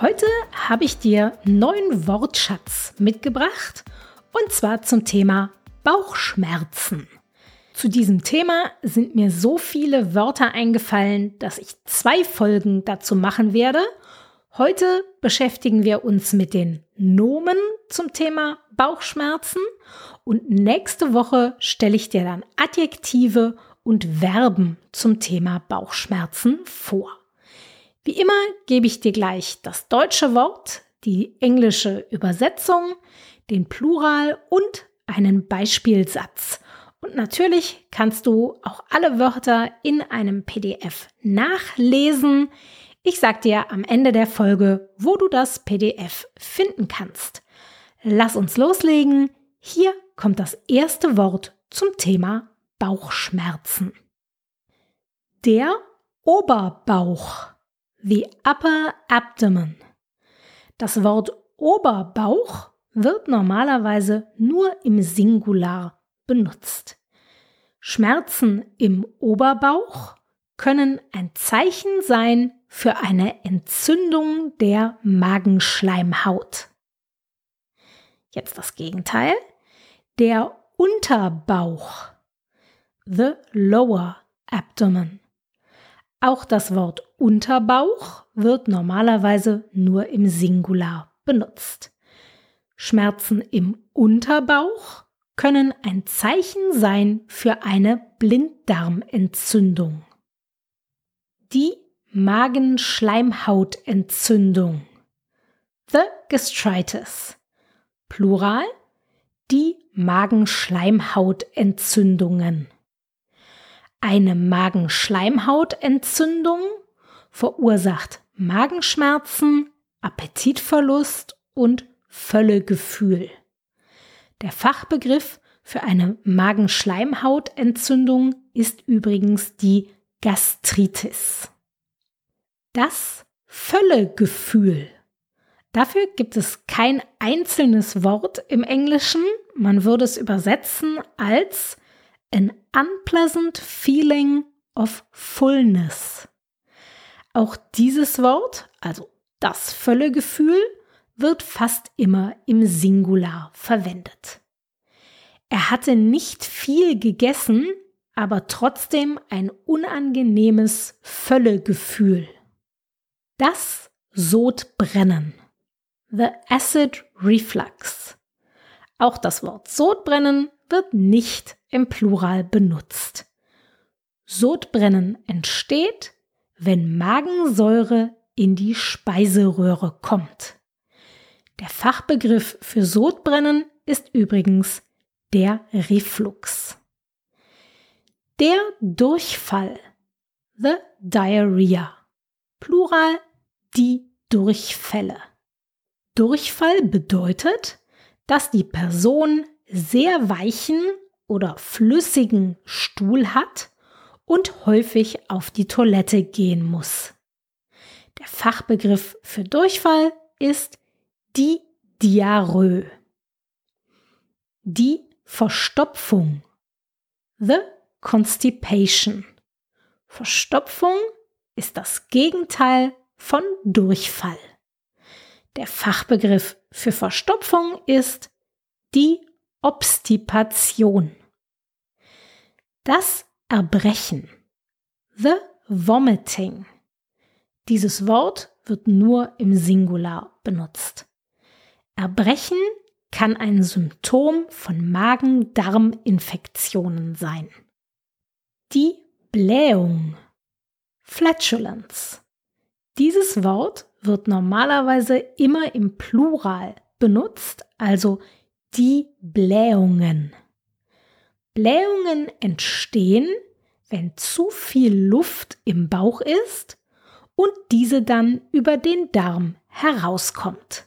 Heute habe ich dir neuen Wortschatz mitgebracht und zwar zum Thema Bauchschmerzen. Zu diesem Thema sind mir so viele Wörter eingefallen, dass ich zwei Folgen dazu machen werde. Heute beschäftigen wir uns mit den Nomen zum Thema Bauchschmerzen und nächste Woche stelle ich dir dann Adjektive und Verben zum Thema Bauchschmerzen vor. Wie immer gebe ich dir gleich das deutsche Wort, die englische Übersetzung, den Plural und einen Beispielsatz. Und natürlich kannst du auch alle Wörter in einem PDF nachlesen. Ich sage dir am Ende der Folge, wo du das PDF finden kannst. Lass uns loslegen. Hier kommt das erste Wort zum Thema Bauchschmerzen. Der Oberbauch the upper abdomen. Das Wort Oberbauch wird normalerweise nur im Singular benutzt. Schmerzen im Oberbauch können ein Zeichen sein für eine Entzündung der Magenschleimhaut. Jetzt das Gegenteil. Der Unterbauch. The lower abdomen. Auch das Wort Unterbauch wird normalerweise nur im Singular benutzt. Schmerzen im Unterbauch können ein Zeichen sein für eine Blinddarmentzündung. Die Magenschleimhautentzündung. The Gastritis. Plural. Die Magenschleimhautentzündungen. Eine Magenschleimhautentzündung verursacht Magenschmerzen, Appetitverlust und Völlegefühl. Der Fachbegriff für eine Magenschleimhautentzündung ist übrigens die Gastritis. Das Völlegefühl. Dafür gibt es kein einzelnes Wort im Englischen. Man würde es übersetzen als an unpleasant feeling of fullness. Auch dieses Wort, also das Völlegefühl, wird fast immer im Singular verwendet. Er hatte nicht viel gegessen, aber trotzdem ein unangenehmes Völlegefühl. Das Sodbrennen. The Acid Reflux. Auch das Wort Sodbrennen wird nicht im Plural benutzt. Sodbrennen entsteht, wenn Magensäure in die Speiseröhre kommt. Der Fachbegriff für Sodbrennen ist übrigens der Reflux. Der Durchfall, the Diarrhea, Plural die Durchfälle. Durchfall bedeutet, dass die Person sehr weichen oder flüssigen Stuhl hat und häufig auf die Toilette gehen muss. Der Fachbegriff für Durchfall ist die Diarrhoe. Die Verstopfung. The Constipation. Verstopfung ist das Gegenteil von Durchfall. Der Fachbegriff für Verstopfung ist die Obstipation. Das Erbrechen. The vomiting. Dieses Wort wird nur im Singular benutzt. Erbrechen kann ein Symptom von Magen-Darm-Infektionen sein. Die Blähung. Flatulence. Dieses Wort wird normalerweise immer im Plural benutzt, also die Blähungen. Blähungen entstehen, wenn zu viel Luft im Bauch ist und diese dann über den Darm herauskommt.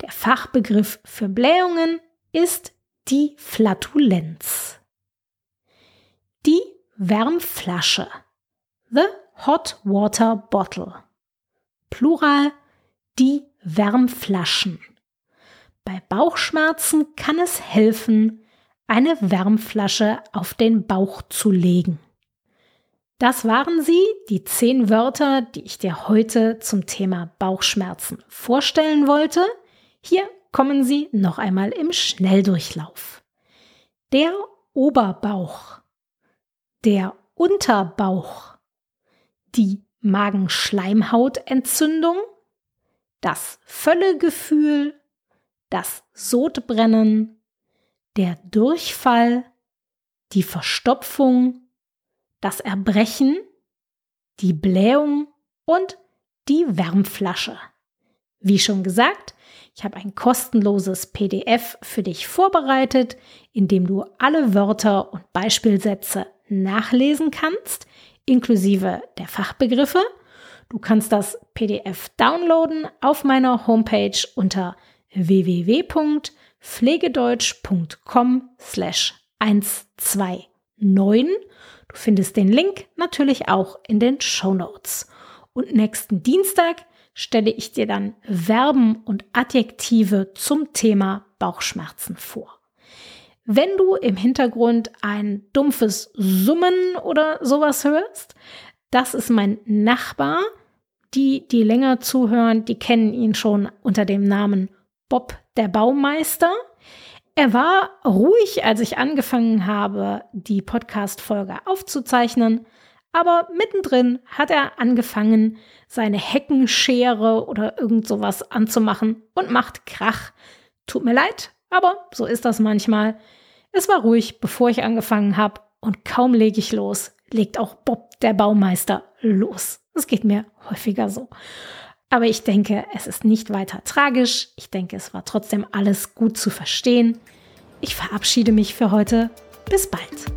Der Fachbegriff für Blähungen ist die Flatulenz. Die Wärmflasche. The Hot Water Bottle. Plural die Wärmflaschen. Bei Bauchschmerzen kann es helfen, eine Wärmflasche auf den Bauch zu legen. Das waren sie, die zehn Wörter, die ich dir heute zum Thema Bauchschmerzen vorstellen wollte. Hier kommen sie noch einmal im Schnelldurchlauf. Der Oberbauch, der Unterbauch, die Magenschleimhautentzündung, das Völlegefühl, das Sodbrennen, der Durchfall, die Verstopfung, das Erbrechen, die Blähung und die Wärmflasche. Wie schon gesagt, ich habe ein kostenloses PDF für dich vorbereitet, in dem du alle Wörter und Beispielsätze nachlesen kannst, inklusive der Fachbegriffe. Du kannst das PDF downloaden auf meiner Homepage unter www.pflegedeutsch.com slash 129. Du findest den Link natürlich auch in den Show Notes. Und nächsten Dienstag stelle ich dir dann Verben und Adjektive zum Thema Bauchschmerzen vor. Wenn du im Hintergrund ein dumpfes Summen oder sowas hörst, das ist mein Nachbar. Die, die länger zuhören, die kennen ihn schon unter dem Namen Bob der Baumeister. Er war ruhig, als ich angefangen habe, die Podcast-Folge aufzuzeichnen, aber mittendrin hat er angefangen, seine Heckenschere oder irgend sowas anzumachen und macht Krach. Tut mir leid, aber so ist das manchmal. Es war ruhig, bevor ich angefangen habe und kaum lege ich los, legt auch Bob der Baumeister los. Es geht mir häufiger so. Aber ich denke, es ist nicht weiter tragisch. Ich denke, es war trotzdem alles gut zu verstehen. Ich verabschiede mich für heute. Bis bald.